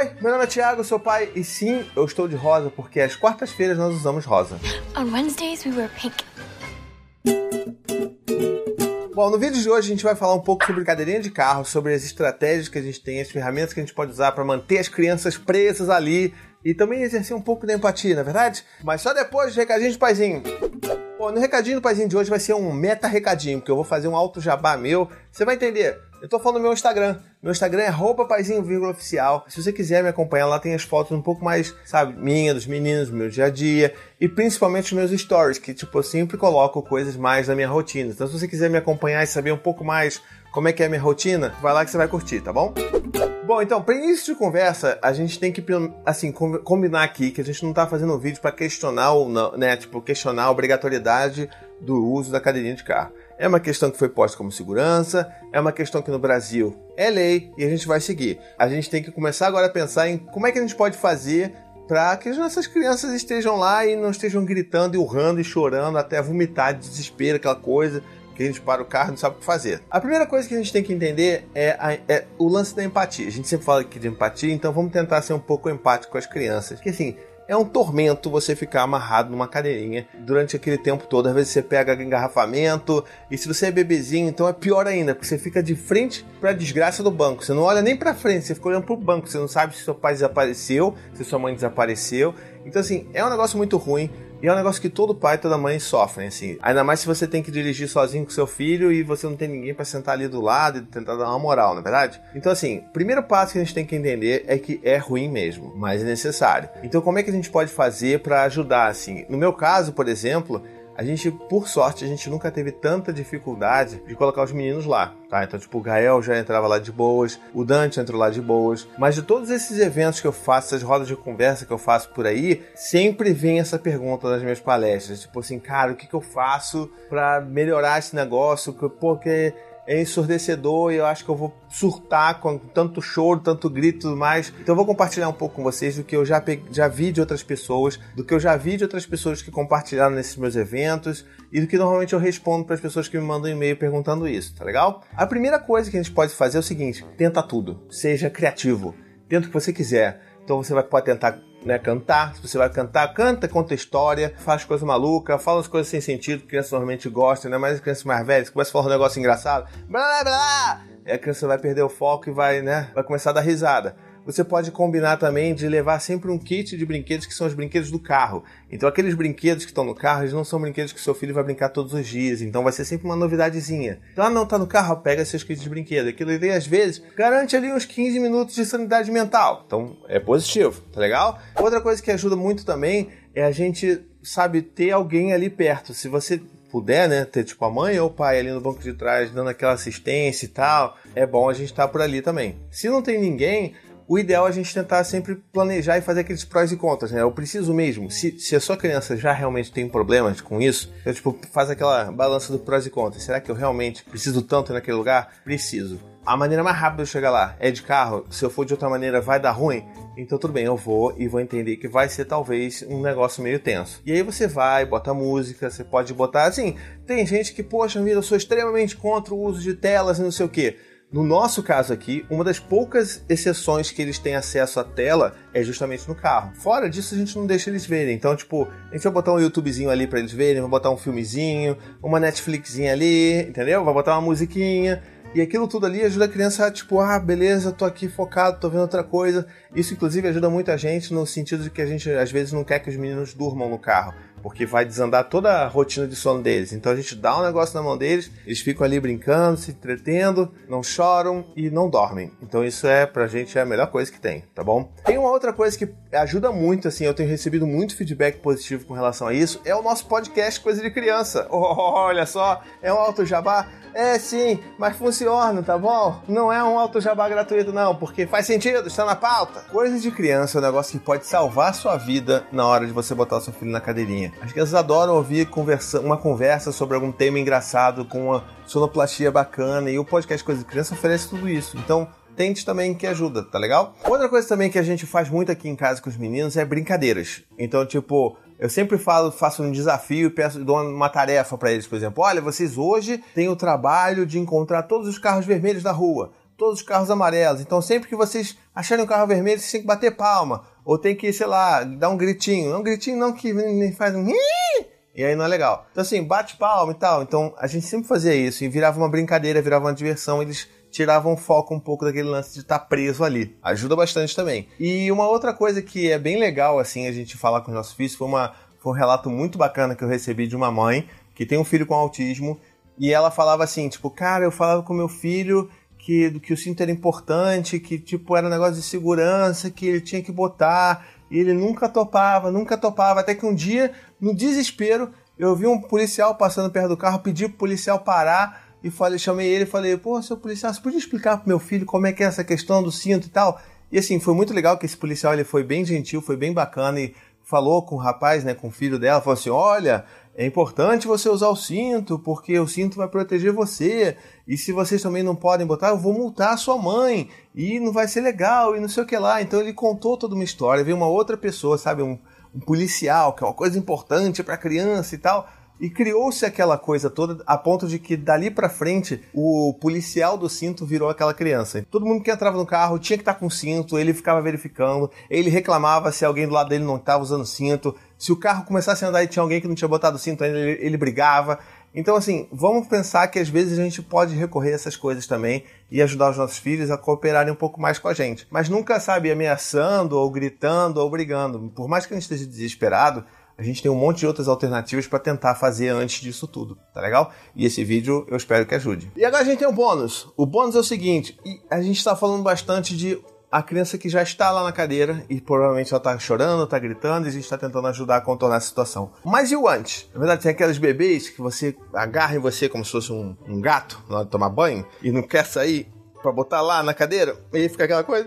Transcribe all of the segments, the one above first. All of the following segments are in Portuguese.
Oi, meu nome é Thiago, sou pai, e sim, eu estou de rosa porque às quartas-feiras nós usamos rosa. On Wednesdays, we wear pink. Bom, no vídeo de hoje a gente vai falar um pouco sobre cadeirinha de carro, sobre as estratégias que a gente tem, as ferramentas que a gente pode usar para manter as crianças presas ali e também exercer um pouco de empatia, não é verdade? Mas só depois de recadinho de paizinho. Bom, no recadinho do paizinho de hoje vai ser um meta recadinho, porque eu vou fazer um alto jabá meu. Você vai entender. Eu tô falando do meu Instagram. Meu Instagram é roupa oficial. Se você quiser me acompanhar, lá tem as fotos um pouco mais, sabe, minha, dos meninos, do meu dia a dia. E principalmente os meus stories, que tipo, eu sempre coloco coisas mais da minha rotina. Então se você quiser me acompanhar e saber um pouco mais como é que é a minha rotina, vai lá que você vai curtir, tá bom? Bom, então, para início de conversa, a gente tem que, assim, combinar aqui que a gente não tá fazendo um vídeo para questionar ou não, né, tipo, questionar a obrigatoriedade do uso da cadeirinha de carro. É uma questão que foi posta como segurança, é uma questão que no Brasil é lei e a gente vai seguir. A gente tem que começar agora a pensar em como é que a gente pode fazer para que as nossas crianças estejam lá e não estejam gritando e urrando e chorando até vomitar de desespero, aquela coisa que a gente para o carro e não sabe o que fazer. A primeira coisa que a gente tem que entender é, a, é, o lance da empatia. A gente sempre fala aqui de empatia, então vamos tentar ser um pouco empático com as crianças. Porque assim, é um tormento você ficar amarrado numa cadeirinha durante aquele tempo todo. Às vezes você pega engarrafamento, e se você é bebezinho, então é pior ainda, porque você fica de frente para a desgraça do banco. Você não olha nem para frente, você fica olhando para o banco. Você não sabe se seu pai desapareceu, se sua mãe desapareceu. Então, assim, é um negócio muito ruim. E é um negócio que todo pai e toda mãe sofrem, assim. Ainda mais se você tem que dirigir sozinho com seu filho e você não tem ninguém para sentar ali do lado e tentar dar uma moral, não é verdade? Então, assim, primeiro passo que a gente tem que entender é que é ruim mesmo, mas é necessário. Então, como é que a gente pode fazer para ajudar, assim? No meu caso, por exemplo, a gente, por sorte, a gente nunca teve tanta dificuldade de colocar os meninos lá, tá? Então, tipo, o Gael já entrava lá de boas, o Dante entrou lá de boas. Mas de todos esses eventos que eu faço, essas rodas de conversa que eu faço por aí, sempre vem essa pergunta nas minhas palestras. Tipo assim, cara, o que, que eu faço para melhorar esse negócio? Porque é ensurdecedor e eu acho que eu vou surtar com tanto choro, tanto grito e tudo mais. Então eu vou compartilhar um pouco com vocês do que eu já, já vi de outras pessoas, do que eu já vi de outras pessoas que compartilharam nesses meus eventos e do que normalmente eu respondo para as pessoas que me mandam e-mail perguntando isso, tá legal? A primeira coisa que a gente pode fazer é o seguinte: tenta tudo, seja criativo, tenta o que você quiser. Então você vai, pode tentar né, cantar. Se você vai cantar, canta, conta história, faz coisa maluca, fala as coisas sem sentido que crianças normalmente gostam, né? Mas as crianças mais velhas começam a falar um negócio engraçado, blá blá blá! E a criança vai perder o foco e vai, né? Vai começar a dar risada. Você pode combinar também de levar sempre um kit de brinquedos que são os brinquedos do carro. Então aqueles brinquedos que estão no carro, eles não são brinquedos que seu filho vai brincar todos os dias. Então vai ser sempre uma novidadezinha. Então, ah, não, tá no carro, pega seus kits de brinquedo. Aquilo ali, às vezes, garante ali uns 15 minutos de sanidade mental. Então é positivo, tá legal? Outra coisa que ajuda muito também é a gente, sabe, ter alguém ali perto. Se você puder, né, ter tipo a mãe ou o pai ali no banco de trás dando aquela assistência e tal, é bom a gente estar tá por ali também. Se não tem ninguém, o ideal é a gente tentar sempre planejar e fazer aqueles prós e contras, né? Eu preciso mesmo. Se, se a sua criança já realmente tem problemas com isso, eu, tipo, faz aquela balança do prós e contras. Será que eu realmente preciso tanto naquele lugar? Preciso. A maneira mais rápida de eu chegar lá é de carro. Se eu for de outra maneira, vai dar ruim. Então tudo bem, eu vou e vou entender que vai ser talvez um negócio meio tenso. E aí você vai, bota música, você pode botar assim. Tem gente que, poxa vida, eu sou extremamente contra o uso de telas e não sei o que. No nosso caso aqui, uma das poucas exceções que eles têm acesso à tela é justamente no carro. Fora disso, a gente não deixa eles verem. Então, tipo, a gente vai botar um YouTubezinho ali para eles verem, vai botar um filmezinho, uma Netflixzinha ali, entendeu? Vai botar uma musiquinha. E aquilo tudo ali ajuda a criança a, tipo, ah, beleza, tô aqui focado, tô vendo outra coisa. Isso, inclusive, ajuda muito a gente no sentido de que a gente, às vezes, não quer que os meninos durmam no carro porque vai desandar toda a rotina de sono deles. Então a gente dá um negócio na mão deles, eles ficam ali brincando, se entretendo, não choram e não dormem. Então isso é pra gente é a melhor coisa que tem, tá bom? Tem uma outra coisa que ajuda muito, assim, eu tenho recebido muito feedback positivo com relação a isso, é o nosso podcast Coisa de Criança. Oh, olha só, é um auto jabá. É sim, mas funciona, tá bom? Não é um auto jabá gratuito, não, porque faz sentido, está na pauta. Coisa de criança é um negócio que pode salvar a sua vida na hora de você botar o seu filho na cadeirinha. As crianças adoram ouvir conversa, uma conversa sobre algum tema engraçado, com uma sonoplastia bacana, e o podcast Coisa de Criança oferece tudo isso. Então, tente também que ajuda, tá legal? Outra coisa também que a gente faz muito aqui em casa com os meninos é brincadeiras. Então, tipo, eu sempre falo, faço um desafio e peço, dou uma tarefa para eles, por exemplo. Olha, vocês hoje têm o trabalho de encontrar todos os carros vermelhos da rua todos os carros amarelos. Então sempre que vocês acharem um carro vermelho, vocês têm que bater palma. Ou tem que, sei lá, dar um gritinho. Não um gritinho não que faz um... E aí não é legal. Então assim, bate palma e tal. Então a gente sempre fazia isso. E virava uma brincadeira, virava uma diversão. Eles tiravam foco um pouco daquele lance de estar tá preso ali. Ajuda bastante também. E uma outra coisa que é bem legal, assim, a gente falar com os nossos filhos, foi, uma, foi um relato muito bacana que eu recebi de uma mãe que tem um filho com autismo. E ela falava assim, tipo, cara, eu falava com meu filho que, que o cinto era importante, que tipo era um negócio de segurança, que ele tinha que botar, e ele nunca topava, nunca topava, até que um dia, no desespero, eu vi um policial passando perto do carro, pedi pro policial parar, e falei, chamei ele e falei, pô, seu policial, você podia explicar pro meu filho como é que é essa questão do cinto e tal? E assim, foi muito legal que esse policial ele foi bem gentil, foi bem bacana e falou com o rapaz, né, com o filho dela, falou assim: olha, é importante você usar o cinto, porque o cinto vai proteger você. E se vocês também não podem botar, eu vou multar a sua mãe. E não vai ser legal, e não sei o que lá. Então ele contou toda uma história. Veio uma outra pessoa, sabe? Um, um policial, que é uma coisa importante para criança e tal. E criou-se aquela coisa toda a ponto de que dali para frente o policial do cinto virou aquela criança. Todo mundo que entrava no carro tinha que estar tá com cinto, ele ficava verificando, ele reclamava se alguém do lado dele não estava usando cinto. Se o carro começasse a andar e tinha alguém que não tinha botado cinto ainda, ele, ele brigava. Então, assim, vamos pensar que às vezes a gente pode recorrer a essas coisas também e ajudar os nossos filhos a cooperarem um pouco mais com a gente. Mas nunca, sabe, ameaçando ou gritando ou brigando. Por mais que a gente esteja desesperado, a gente tem um monte de outras alternativas para tentar fazer antes disso tudo, tá legal? E esse vídeo eu espero que ajude. E agora a gente tem um bônus. O bônus é o seguinte, a gente está falando bastante de a criança que já está lá na cadeira e provavelmente ela está chorando, está gritando e a gente está tentando ajudar a contornar a situação. Mas e o antes? Na verdade, tem aqueles bebês que você agarra em você como se fosse um, um gato na hora de tomar banho e não quer sair para botar lá na cadeira e fica aquela coisa.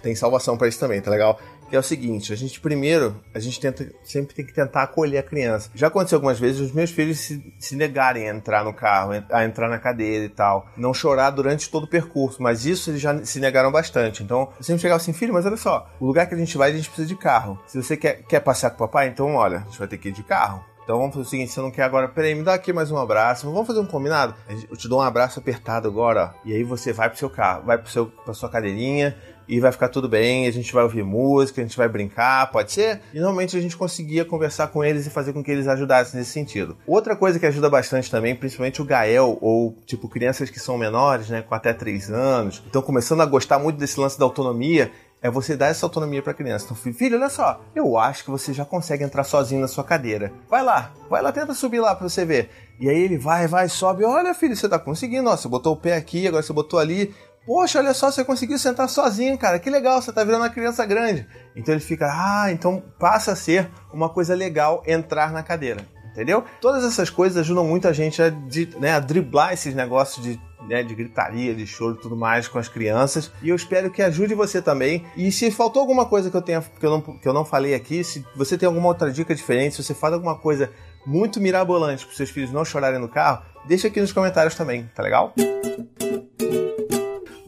Tem salvação para isso também, tá legal? É o seguinte, a gente primeiro, a gente tenta, sempre tem que tentar acolher a criança. Já aconteceu algumas vezes os meus filhos se, se negarem a entrar no carro, a entrar na cadeira e tal, não chorar durante todo o percurso, mas isso eles já se negaram bastante. Então, eu sempre chegava assim, filho, mas olha só, o lugar que a gente vai, a gente precisa de carro. Se você quer, quer passear com o papai, então olha, a gente vai ter que ir de carro. Então vamos fazer o seguinte, você não quer agora, peraí, me dá aqui mais um abraço. Vamos fazer um combinado? Eu te dou um abraço apertado agora, ó. E aí você vai pro seu carro, vai pro seu, pra sua cadeirinha, e vai ficar tudo bem, a gente vai ouvir música, a gente vai brincar, pode ser? E normalmente a gente conseguia conversar com eles e fazer com que eles ajudassem nesse sentido. Outra coisa que ajuda bastante também, principalmente o Gael, ou tipo crianças que são menores, né, com até 3 anos, estão começando a gostar muito desse lance da autonomia, é você dar essa autonomia para a criança. Então, filho, olha só, eu acho que você já consegue entrar sozinho na sua cadeira. Vai lá, vai lá, tenta subir lá para você ver. E aí ele vai, vai, sobe. Olha, filho, você tá conseguindo. Ó, você botou o pé aqui, agora você botou ali. Poxa, olha só, você conseguiu sentar sozinho, cara. Que legal, você tá virando uma criança grande. Então ele fica, ah, então passa a ser uma coisa legal entrar na cadeira. Entendeu? Todas essas coisas ajudam muito a gente a, de, né, a driblar esses negócios de, né, de gritaria, de choro e tudo mais com as crianças. E eu espero que ajude você também. E se faltou alguma coisa que eu, tenha, que eu, não, que eu não falei aqui, se você tem alguma outra dica diferente, se você faz alguma coisa muito mirabolante para seus filhos não chorarem no carro, deixa aqui nos comentários também, tá legal?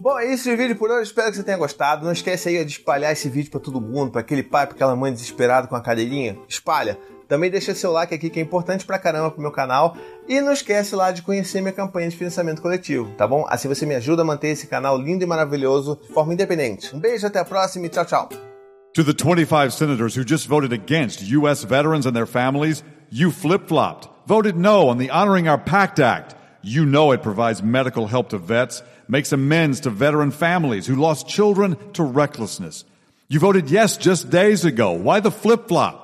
Bom, é isso de vídeo por hoje. Espero que você tenha gostado. Não esquece aí de espalhar esse vídeo para todo mundo, para aquele pai, para aquela mãe desesperada com a cadeirinha. Espalha. Também deixa seu like aqui que é importante pra caramba pro meu canal. E não esquece lá de conhecer minha campanha de financiamento coletivo, tá bom? Assim você me ajuda a manter esse canal lindo e maravilhoso de forma independente. Um beijo, até a próxima e tchau, tchau. To the 25 senators who just voted against U.S. veterans and their families, you flip-flopped. Voted no on the Honoring Our Pact Act. You know it provides medical help to vets. makes amends to veteran families who lost children to recklessness. You voted yes just days ago. Why the flip flop?